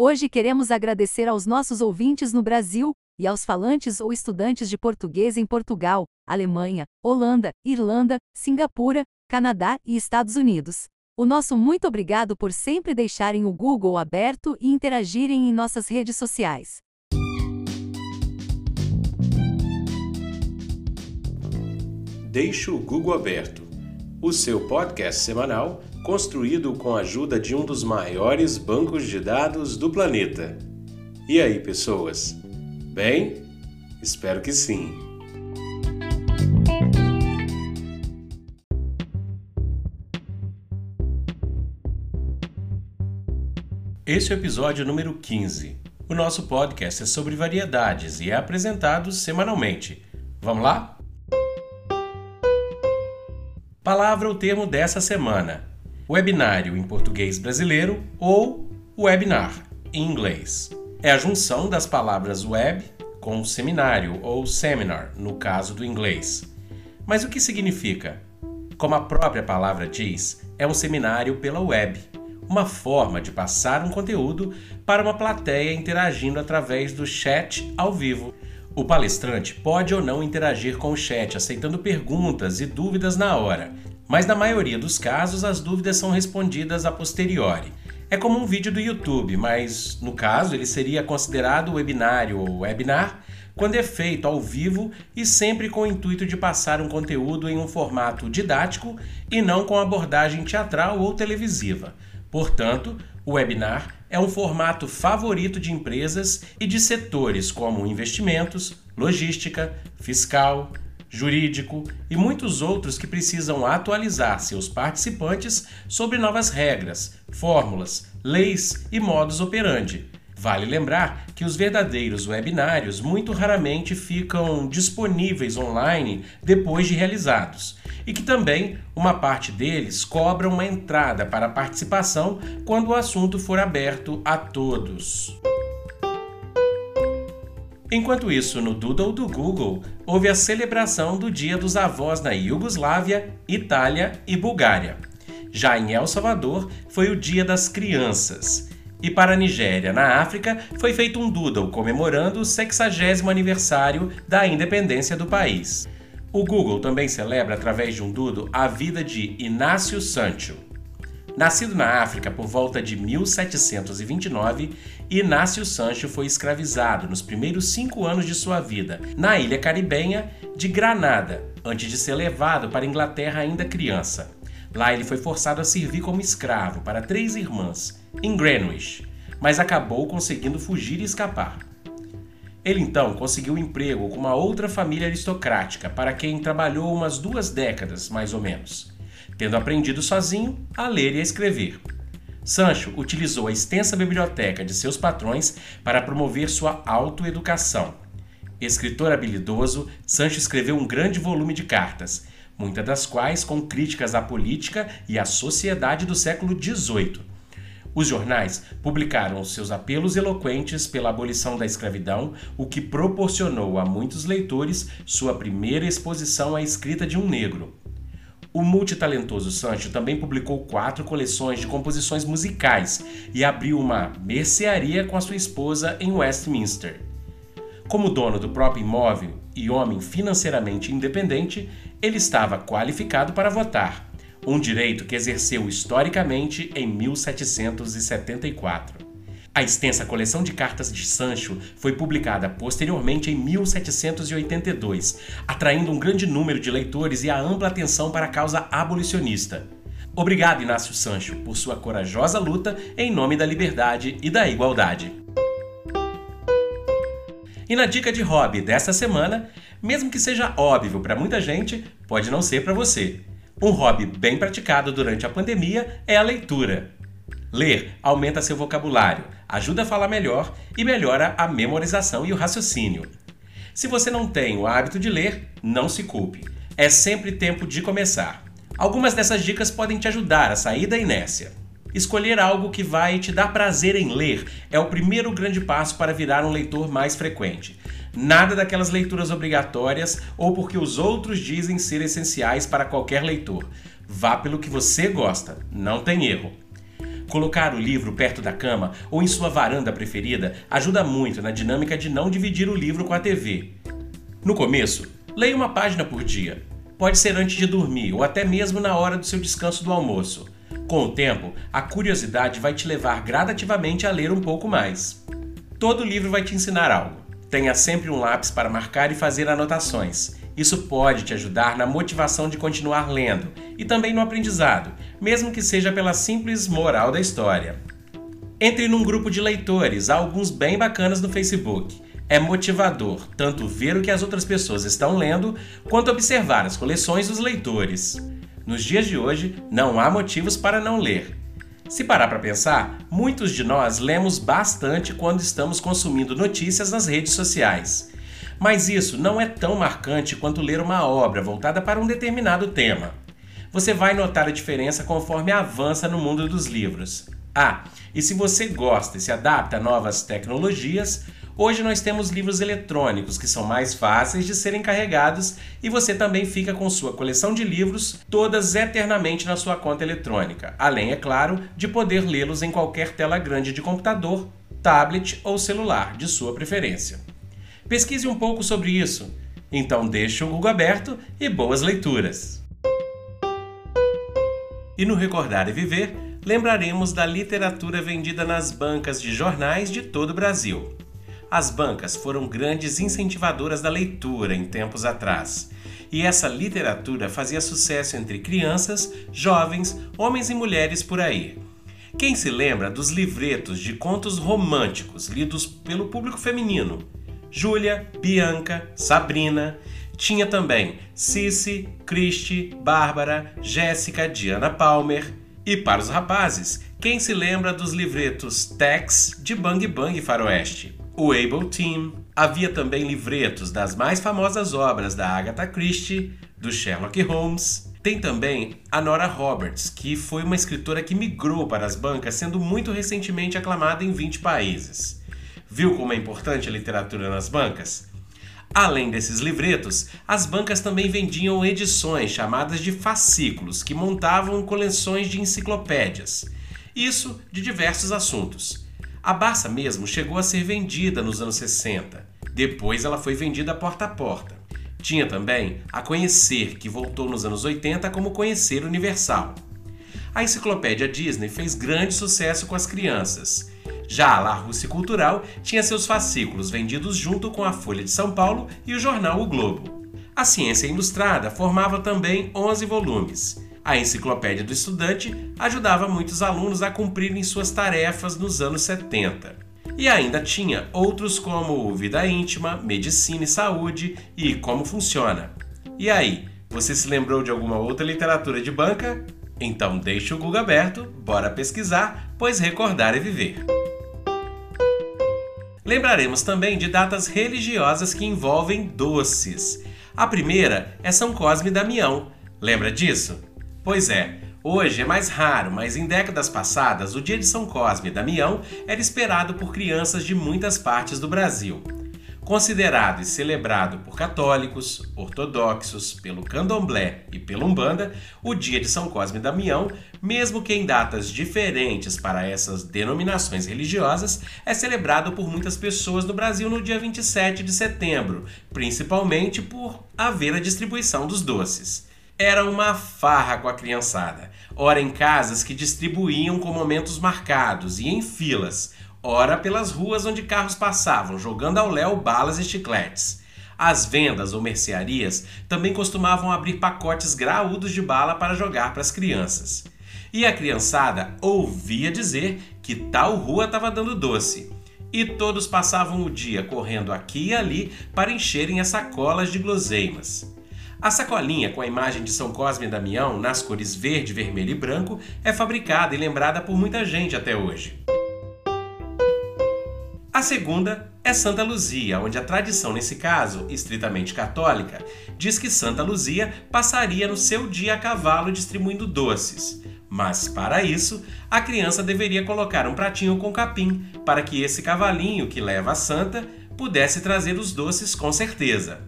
Hoje queremos agradecer aos nossos ouvintes no Brasil e aos falantes ou estudantes de português em Portugal, Alemanha, Holanda, Irlanda, Singapura, Canadá e Estados Unidos. O nosso muito obrigado por sempre deixarem o Google aberto e interagirem em nossas redes sociais. Deixe o Google aberto, o seu podcast semanal construído com a ajuda de um dos maiores bancos de dados do planeta. E aí, pessoas? Bem? Espero que sim. Esse é o episódio número 15. O nosso podcast é sobre variedades e é apresentado semanalmente. Vamos lá? Palavra ou termo dessa semana: webinário em português brasileiro ou webinar em inglês. É a junção das palavras web com seminário ou seminar, no caso do inglês. Mas o que significa? Como a própria palavra diz, é um seminário pela web, uma forma de passar um conteúdo para uma plateia interagindo através do chat ao vivo. O palestrante pode ou não interagir com o chat, aceitando perguntas e dúvidas na hora, mas na maioria dos casos as dúvidas são respondidas a posteriori. É como um vídeo do YouTube, mas no caso ele seria considerado webinário ou webinar quando é feito ao vivo e sempre com o intuito de passar um conteúdo em um formato didático e não com abordagem teatral ou televisiva. Portanto, o webinar é um formato favorito de empresas e de setores como investimentos, logística, fiscal, jurídico e muitos outros que precisam atualizar seus participantes sobre novas regras, fórmulas, leis e modos operandi. Vale lembrar que os verdadeiros webinários muito raramente ficam disponíveis online depois de realizados e que também uma parte deles cobra uma entrada para participação quando o assunto for aberto a todos. Enquanto isso, no Doodle do Google, houve a celebração do Dia dos Avós na Iugoslávia, Itália e Bulgária. Já em El Salvador, foi o Dia das Crianças. E para a Nigéria, na África, foi feito um doodle comemorando o 60 aniversário da independência do país. O Google também celebra através de um doodle a vida de Inácio Sancho. Nascido na África por volta de 1729, Inácio Sancho foi escravizado nos primeiros cinco anos de sua vida na ilha caribenha de Granada, antes de ser levado para a Inglaterra ainda criança. Lá ele foi forçado a servir como escravo para três irmãs, em Greenwich, mas acabou conseguindo fugir e escapar. Ele então conseguiu um emprego com uma outra família aristocrática, para quem trabalhou umas duas décadas, mais ou menos tendo aprendido sozinho a ler e a escrever. Sancho utilizou a extensa biblioteca de seus patrões para promover sua autoeducação. Escritor habilidoso, Sancho escreveu um grande volume de cartas, muitas das quais com críticas à política e à sociedade do século XVIII. Os jornais publicaram seus apelos eloquentes pela abolição da escravidão, o que proporcionou a muitos leitores sua primeira exposição à escrita de um negro. O multitalentoso Sancho também publicou quatro coleções de composições musicais e abriu uma mercearia com a sua esposa em Westminster. Como dono do próprio imóvel e homem financeiramente independente, ele estava qualificado para votar, um direito que exerceu historicamente em 1774. A extensa coleção de cartas de Sancho foi publicada posteriormente em 1782, atraindo um grande número de leitores e a ampla atenção para a causa abolicionista. Obrigado, Inácio Sancho, por sua corajosa luta em nome da liberdade e da igualdade. E na dica de hobby desta semana, mesmo que seja óbvio para muita gente, pode não ser para você. Um hobby bem praticado durante a pandemia é a leitura. Ler aumenta seu vocabulário, ajuda a falar melhor e melhora a memorização e o raciocínio. Se você não tem o hábito de ler, não se culpe. É sempre tempo de começar. Algumas dessas dicas podem te ajudar a sair da inércia. Escolher algo que vai te dar prazer em ler é o primeiro grande passo para virar um leitor mais frequente. Nada daquelas leituras obrigatórias ou porque os outros dizem ser essenciais para qualquer leitor. Vá pelo que você gosta, não tem erro. Colocar o livro perto da cama ou em sua varanda preferida ajuda muito na dinâmica de não dividir o livro com a TV. No começo, leia uma página por dia. Pode ser antes de dormir ou até mesmo na hora do seu descanso do almoço. Com o tempo, a curiosidade vai te levar gradativamente a ler um pouco mais. Todo livro vai te ensinar algo. Tenha sempre um lápis para marcar e fazer anotações. Isso pode te ajudar na motivação de continuar lendo e também no aprendizado, mesmo que seja pela simples moral da história. Entre num grupo de leitores, há alguns bem bacanas no Facebook. É motivador tanto ver o que as outras pessoas estão lendo, quanto observar as coleções dos leitores. Nos dias de hoje, não há motivos para não ler. Se parar para pensar, muitos de nós lemos bastante quando estamos consumindo notícias nas redes sociais. Mas isso não é tão marcante quanto ler uma obra voltada para um determinado tema. Você vai notar a diferença conforme avança no mundo dos livros. Ah, e se você gosta e se adapta a novas tecnologias, Hoje nós temos livros eletrônicos que são mais fáceis de serem carregados e você também fica com sua coleção de livros todas eternamente na sua conta eletrônica, além, é claro, de poder lê-los em qualquer tela grande de computador, tablet ou celular, de sua preferência. Pesquise um pouco sobre isso. Então deixe o Google aberto e boas leituras. E no Recordar e Viver, lembraremos da literatura vendida nas bancas de jornais de todo o Brasil. As bancas foram grandes incentivadoras da leitura em tempos atrás. E essa literatura fazia sucesso entre crianças, jovens, homens e mulheres por aí. Quem se lembra dos livretos de contos românticos lidos pelo público feminino? Júlia, Bianca, Sabrina. Tinha também Cici, Christy, Bárbara, Jéssica, Diana Palmer. E para os rapazes, quem se lembra dos livretos Tex de Bang Bang Faroeste? o Able Team. Havia também livretos das mais famosas obras da Agatha Christie, do Sherlock Holmes. Tem também a Nora Roberts, que foi uma escritora que migrou para as bancas, sendo muito recentemente aclamada em 20 países. Viu como é importante a literatura nas bancas? Além desses livretos, as bancas também vendiam edições chamadas de fascículos, que montavam coleções de enciclopédias. Isso de diversos assuntos. A Barça mesmo chegou a ser vendida nos anos 60. Depois ela foi vendida porta a porta. Tinha também a Conhecer, que voltou nos anos 80 como Conhecer Universal. A enciclopédia Disney fez grande sucesso com as crianças. Já a La Russe Cultural tinha seus fascículos vendidos junto com a Folha de São Paulo e o jornal O Globo. A Ciência Ilustrada formava também 11 volumes. A Enciclopédia do Estudante ajudava muitos alunos a cumprirem suas tarefas nos anos 70. E ainda tinha outros como Vida Íntima, Medicina e Saúde e Como Funciona. E aí, você se lembrou de alguma outra literatura de banca? Então deixe o Google aberto, bora pesquisar, pois recordar é viver. Lembraremos também de datas religiosas que envolvem doces. A primeira é São Cosme e Damião. Lembra disso? Pois é, hoje é mais raro, mas em décadas passadas, o dia de São Cosme e Damião era esperado por crianças de muitas partes do Brasil. Considerado e celebrado por católicos, ortodoxos, pelo candomblé e pela umbanda, o dia de São Cosme e Damião, mesmo que em datas diferentes para essas denominações religiosas, é celebrado por muitas pessoas no Brasil no dia 27 de setembro, principalmente por haver a distribuição dos doces. Era uma farra com a criançada, ora em casas que distribuíam com momentos marcados e em filas, ora pelas ruas onde carros passavam, jogando ao léu balas e chicletes. As vendas ou mercearias também costumavam abrir pacotes graúdos de bala para jogar para as crianças. E a criançada ouvia dizer que tal rua estava dando doce. E todos passavam o dia correndo aqui e ali para encherem as sacolas de guloseimas. A sacolinha com a imagem de São Cosme e Damião nas cores verde, vermelho e branco é fabricada e lembrada por muita gente até hoje. A segunda é Santa Luzia, onde a tradição, nesse caso, estritamente católica, diz que Santa Luzia passaria no seu dia a cavalo distribuindo doces. Mas para isso, a criança deveria colocar um pratinho com capim, para que esse cavalinho que leva a santa pudesse trazer os doces com certeza.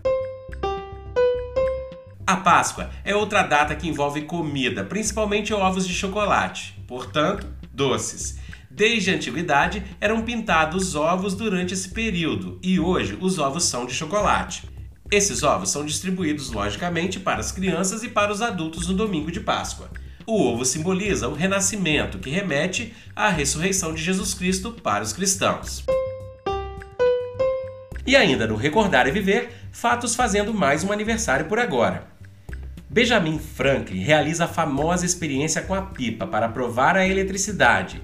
A Páscoa é outra data que envolve comida, principalmente ovos de chocolate. Portanto, doces. Desde a antiguidade eram pintados ovos durante esse período e hoje os ovos são de chocolate. Esses ovos são distribuídos logicamente para as crianças e para os adultos no domingo de Páscoa. O ovo simboliza o renascimento, que remete à ressurreição de Jesus Cristo para os cristãos. E ainda no Recordar e Viver, fatos fazendo mais um aniversário por agora. Benjamin Franklin realiza a famosa experiência com a pipa para provar a eletricidade.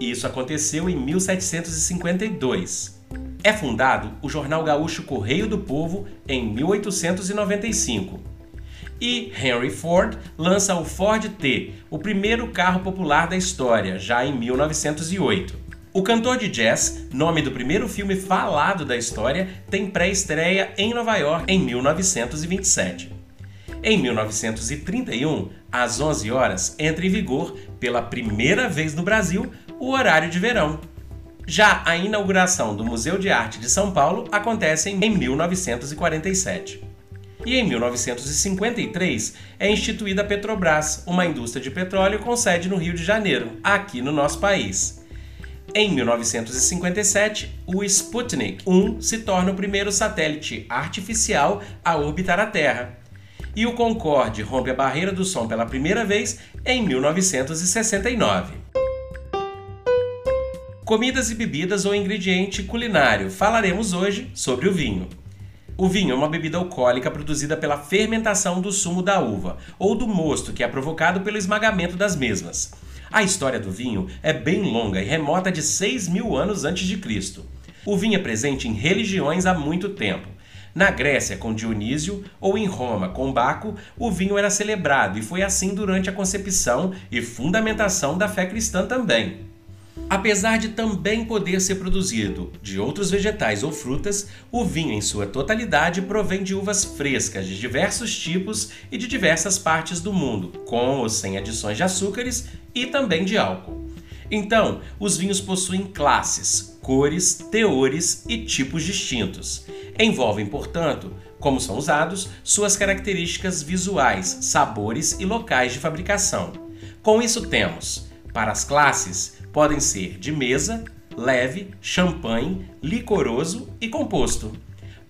Isso aconteceu em 1752. É fundado o jornal gaúcho Correio do Povo em 1895. E Henry Ford lança o Ford T, o primeiro carro popular da história, já em 1908. O cantor de jazz, nome do primeiro filme falado da história, tem pré-estreia em Nova York em 1927. Em 1931, às 11 horas, entra em vigor, pela primeira vez no Brasil, o horário de verão. Já a inauguração do Museu de Arte de São Paulo acontece em 1947. E em 1953 é instituída a Petrobras, uma indústria de petróleo com sede no Rio de Janeiro, aqui no nosso país. Em 1957, o Sputnik 1 se torna o primeiro satélite artificial a orbitar a Terra. E o Concorde rompe a barreira do som pela primeira vez em 1969. Comidas e bebidas ou ingrediente culinário. Falaremos hoje sobre o vinho. O vinho é uma bebida alcoólica produzida pela fermentação do sumo da uva ou do mosto que é provocado pelo esmagamento das mesmas. A história do vinho é bem longa e remota de 6 mil anos antes de Cristo. O vinho é presente em religiões há muito tempo. Na Grécia, com Dionísio, ou em Roma, com Baco, o vinho era celebrado e foi assim durante a concepção e fundamentação da fé cristã também. Apesar de também poder ser produzido de outros vegetais ou frutas, o vinho em sua totalidade provém de uvas frescas de diversos tipos e de diversas partes do mundo, com ou sem adições de açúcares e também de álcool. Então, os vinhos possuem classes, cores, teores e tipos distintos. Envolvem, portanto, como são usados, suas características visuais, sabores e locais de fabricação. Com isso, temos, para as classes, podem ser de mesa, leve, champanhe, licoroso e composto.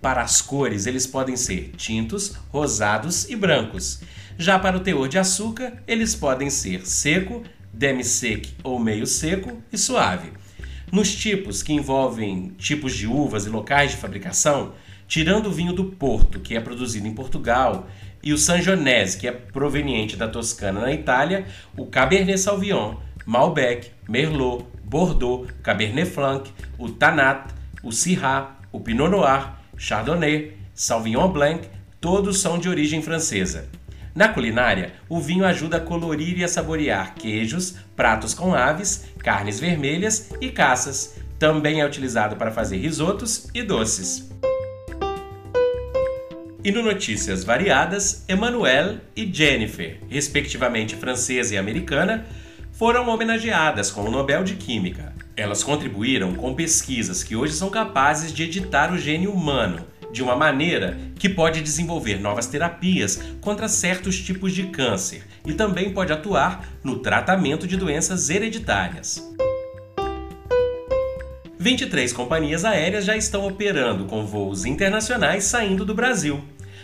Para as cores, eles podem ser tintos, rosados e brancos. Já para o teor de açúcar, eles podem ser seco, demi-sec ou meio seco e suave. Nos tipos que envolvem tipos de uvas e locais de fabricação, tirando o vinho do Porto, que é produzido em Portugal, e o Sangiovese, que é proveniente da Toscana na Itália, o Cabernet Sauvignon Malbec, Merlot, Bordeaux, Cabernet Franc, o Tanat, o Syrah, o Pinot Noir, Chardonnay, Sauvignon Blanc, todos são de origem francesa. Na culinária, o vinho ajuda a colorir e a saborear queijos, pratos com aves, carnes vermelhas e caças. Também é utilizado para fazer risotos e doces. E no Notícias Variadas, Emmanuelle e Jennifer, respectivamente francesa e americana, foram homenageadas com o Nobel de Química. Elas contribuíram com pesquisas que hoje são capazes de editar o gene humano de uma maneira que pode desenvolver novas terapias contra certos tipos de câncer e também pode atuar no tratamento de doenças hereditárias. 23 companhias aéreas já estão operando com voos internacionais saindo do Brasil.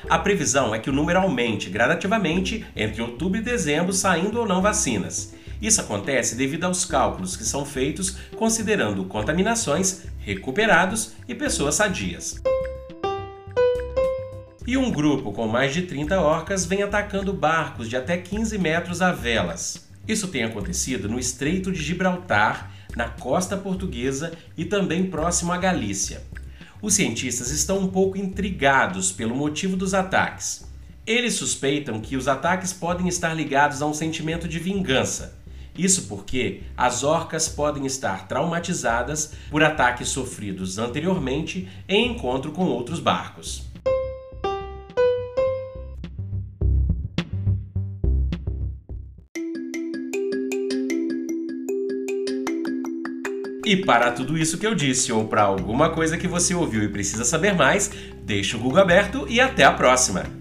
A previsão é que o número aumente gradativamente entre outubro e dezembro, saindo ou não vacinas. Isso acontece devido aos cálculos que são feitos considerando contaminações, recuperados e pessoas sadias. E um grupo com mais de 30 orcas vem atacando barcos de até 15 metros a velas. Isso tem acontecido no Estreito de Gibraltar, na costa portuguesa e também próximo à Galícia. Os cientistas estão um pouco intrigados pelo motivo dos ataques. Eles suspeitam que os ataques podem estar ligados a um sentimento de vingança, isso porque as orcas podem estar traumatizadas por ataques sofridos anteriormente em encontro com outros barcos. E para tudo isso que eu disse, ou para alguma coisa que você ouviu e precisa saber mais, deixe o Google aberto e até a próxima!